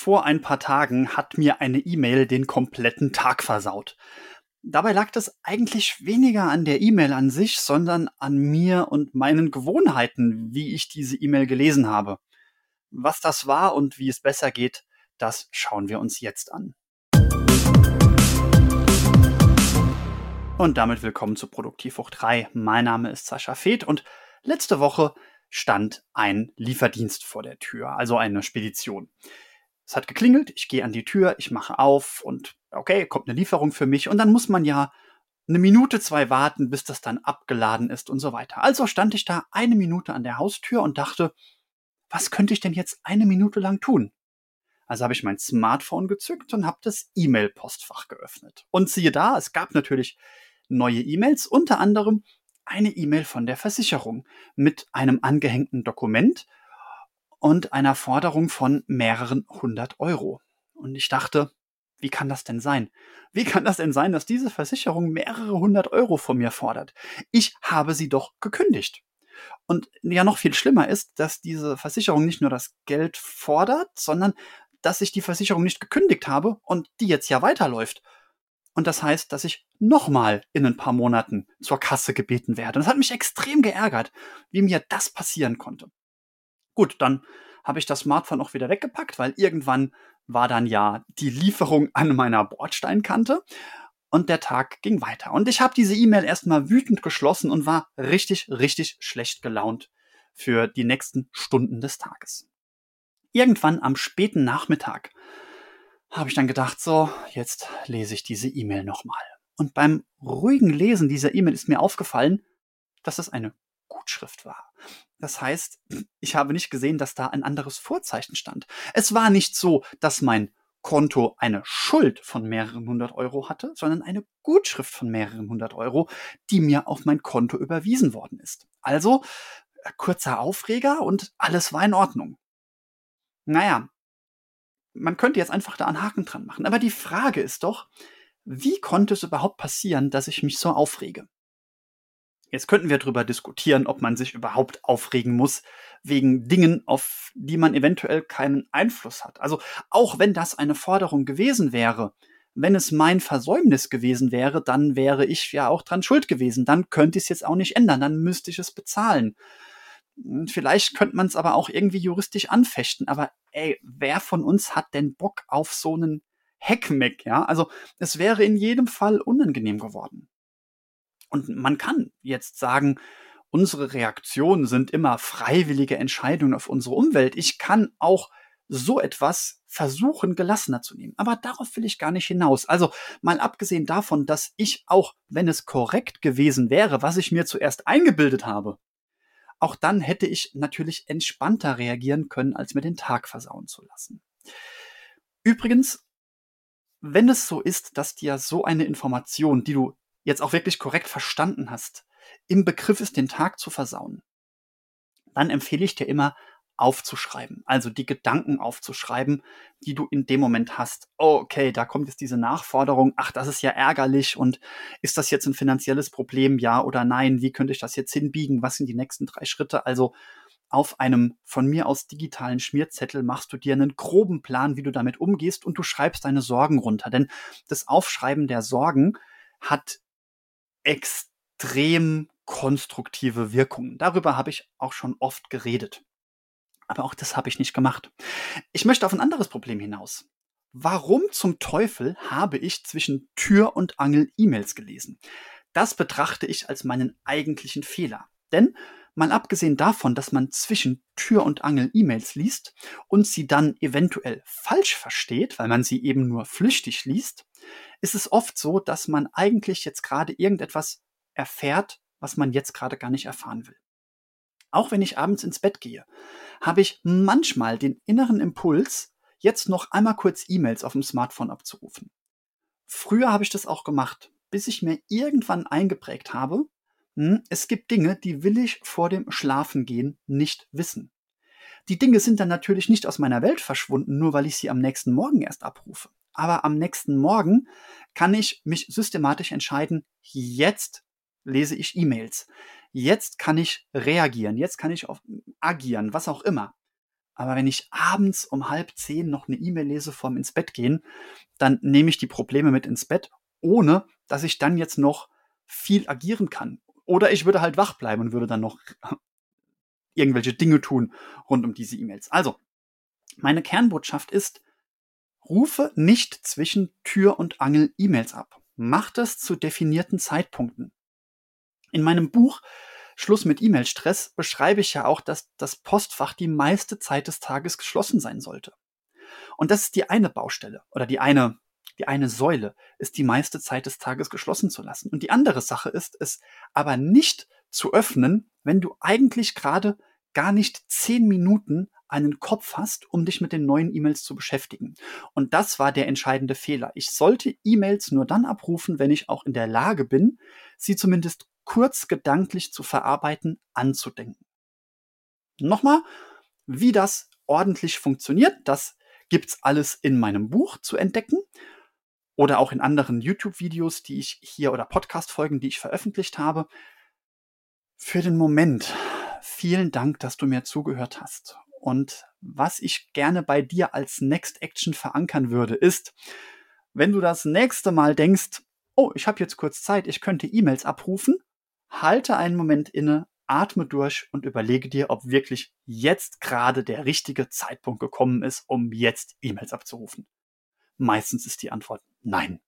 Vor ein paar Tagen hat mir eine E-Mail den kompletten Tag versaut. Dabei lag das eigentlich weniger an der E-Mail an sich, sondern an mir und meinen Gewohnheiten, wie ich diese E-Mail gelesen habe. Was das war und wie es besser geht, das schauen wir uns jetzt an. Und damit willkommen zu Produktivwoch 3. Mein Name ist Sascha Feth und letzte Woche stand ein Lieferdienst vor der Tür, also eine Spedition. Es hat geklingelt, ich gehe an die Tür, ich mache auf und okay, kommt eine Lieferung für mich und dann muss man ja eine Minute, zwei warten, bis das dann abgeladen ist und so weiter. Also stand ich da eine Minute an der Haustür und dachte, was könnte ich denn jetzt eine Minute lang tun? Also habe ich mein Smartphone gezückt und habe das E-Mail-Postfach geöffnet. Und siehe da, es gab natürlich neue E-Mails, unter anderem eine E-Mail von der Versicherung mit einem angehängten Dokument und einer Forderung von mehreren hundert Euro. Und ich dachte, wie kann das denn sein? Wie kann das denn sein, dass diese Versicherung mehrere hundert Euro von mir fordert? Ich habe sie doch gekündigt. Und ja, noch viel schlimmer ist, dass diese Versicherung nicht nur das Geld fordert, sondern dass ich die Versicherung nicht gekündigt habe und die jetzt ja weiterläuft. Und das heißt, dass ich nochmal in ein paar Monaten zur Kasse gebeten werde. Und das hat mich extrem geärgert, wie mir das passieren konnte. Gut, dann habe ich das Smartphone auch wieder weggepackt, weil irgendwann war dann ja die Lieferung an meiner Bordsteinkante und der Tag ging weiter. Und ich habe diese E-Mail erstmal wütend geschlossen und war richtig, richtig schlecht gelaunt für die nächsten Stunden des Tages. Irgendwann am späten Nachmittag habe ich dann gedacht, so, jetzt lese ich diese E-Mail nochmal. Und beim ruhigen Lesen dieser E-Mail ist mir aufgefallen, dass es eine Gutschrift war. Das heißt, ich habe nicht gesehen, dass da ein anderes Vorzeichen stand. Es war nicht so, dass mein Konto eine Schuld von mehreren hundert Euro hatte, sondern eine Gutschrift von mehreren hundert Euro, die mir auf mein Konto überwiesen worden ist. Also äh, kurzer Aufreger und alles war in Ordnung. Naja, man könnte jetzt einfach da einen Haken dran machen. Aber die Frage ist doch, wie konnte es überhaupt passieren, dass ich mich so aufrege? Jetzt könnten wir darüber diskutieren, ob man sich überhaupt aufregen muss wegen Dingen, auf die man eventuell keinen Einfluss hat. Also auch wenn das eine Forderung gewesen wäre, wenn es mein Versäumnis gewesen wäre, dann wäre ich ja auch dran schuld gewesen. Dann könnte ich es jetzt auch nicht ändern, dann müsste ich es bezahlen. Vielleicht könnte man es aber auch irgendwie juristisch anfechten. Aber ey, wer von uns hat denn Bock auf so einen Heckmeck, ja? Also es wäre in jedem Fall unangenehm geworden. Und man kann jetzt sagen, unsere Reaktionen sind immer freiwillige Entscheidungen auf unsere Umwelt. Ich kann auch so etwas versuchen, gelassener zu nehmen. Aber darauf will ich gar nicht hinaus. Also mal abgesehen davon, dass ich auch, wenn es korrekt gewesen wäre, was ich mir zuerst eingebildet habe, auch dann hätte ich natürlich entspannter reagieren können, als mir den Tag versauen zu lassen. Übrigens, wenn es so ist, dass dir so eine Information, die du jetzt auch wirklich korrekt verstanden hast, im Begriff ist, den Tag zu versauen, dann empfehle ich dir immer, aufzuschreiben. Also die Gedanken aufzuschreiben, die du in dem Moment hast. Oh, okay, da kommt jetzt diese Nachforderung. Ach, das ist ja ärgerlich. Und ist das jetzt ein finanzielles Problem? Ja oder nein? Wie könnte ich das jetzt hinbiegen? Was sind die nächsten drei Schritte? Also auf einem von mir aus digitalen Schmierzettel machst du dir einen groben Plan, wie du damit umgehst und du schreibst deine Sorgen runter. Denn das Aufschreiben der Sorgen hat extrem konstruktive Wirkungen. Darüber habe ich auch schon oft geredet. Aber auch das habe ich nicht gemacht. Ich möchte auf ein anderes Problem hinaus. Warum zum Teufel habe ich zwischen Tür und Angel E-Mails gelesen? Das betrachte ich als meinen eigentlichen Fehler. Denn mal abgesehen davon, dass man zwischen Tür und Angel E-Mails liest und sie dann eventuell falsch versteht, weil man sie eben nur flüchtig liest, ist es oft so, dass man eigentlich jetzt gerade irgendetwas erfährt, was man jetzt gerade gar nicht erfahren will. Auch wenn ich abends ins Bett gehe, habe ich manchmal den inneren Impuls, jetzt noch einmal kurz E-Mails auf dem Smartphone abzurufen. Früher habe ich das auch gemacht, bis ich mir irgendwann eingeprägt habe, hm, es gibt Dinge, die will ich vor dem Schlafengehen nicht wissen. Die Dinge sind dann natürlich nicht aus meiner Welt verschwunden, nur weil ich sie am nächsten Morgen erst abrufe. Aber am nächsten Morgen kann ich mich systematisch entscheiden, jetzt lese ich E-Mails. Jetzt kann ich reagieren, jetzt kann ich auf, agieren, was auch immer. Aber wenn ich abends um halb zehn noch eine E-Mail lese vorm ins Bett gehen, dann nehme ich die Probleme mit ins Bett, ohne dass ich dann jetzt noch viel agieren kann. Oder ich würde halt wach bleiben und würde dann noch irgendwelche Dinge tun rund um diese E-Mails. Also, meine Kernbotschaft ist, rufe nicht zwischen Tür und Angel E-Mails ab. Mach das zu definierten Zeitpunkten. In meinem Buch Schluss mit E-Mail-Stress beschreibe ich ja auch, dass das Postfach die meiste Zeit des Tages geschlossen sein sollte. Und das ist die eine Baustelle oder die eine, die eine Säule, ist die meiste Zeit des Tages geschlossen zu lassen. Und die andere Sache ist es aber nicht zu öffnen, wenn du eigentlich gerade gar nicht zehn Minuten einen Kopf hast, um dich mit den neuen E-Mails zu beschäftigen. Und das war der entscheidende Fehler. Ich sollte E-Mails nur dann abrufen, wenn ich auch in der Lage bin, sie zumindest kurz gedanklich zu verarbeiten, anzudenken. Nochmal, wie das ordentlich funktioniert, das gibt's alles in meinem Buch zu entdecken oder auch in anderen YouTube-Videos, die ich hier oder Podcast-Folgen, die ich veröffentlicht habe. Für den Moment vielen Dank, dass du mir zugehört hast. Und was ich gerne bei dir als Next Action verankern würde, ist, wenn du das nächste Mal denkst, oh, ich habe jetzt kurz Zeit, ich könnte E-Mails abrufen, halte einen Moment inne, atme durch und überlege dir, ob wirklich jetzt gerade der richtige Zeitpunkt gekommen ist, um jetzt E-Mails abzurufen. Meistens ist die Antwort nein.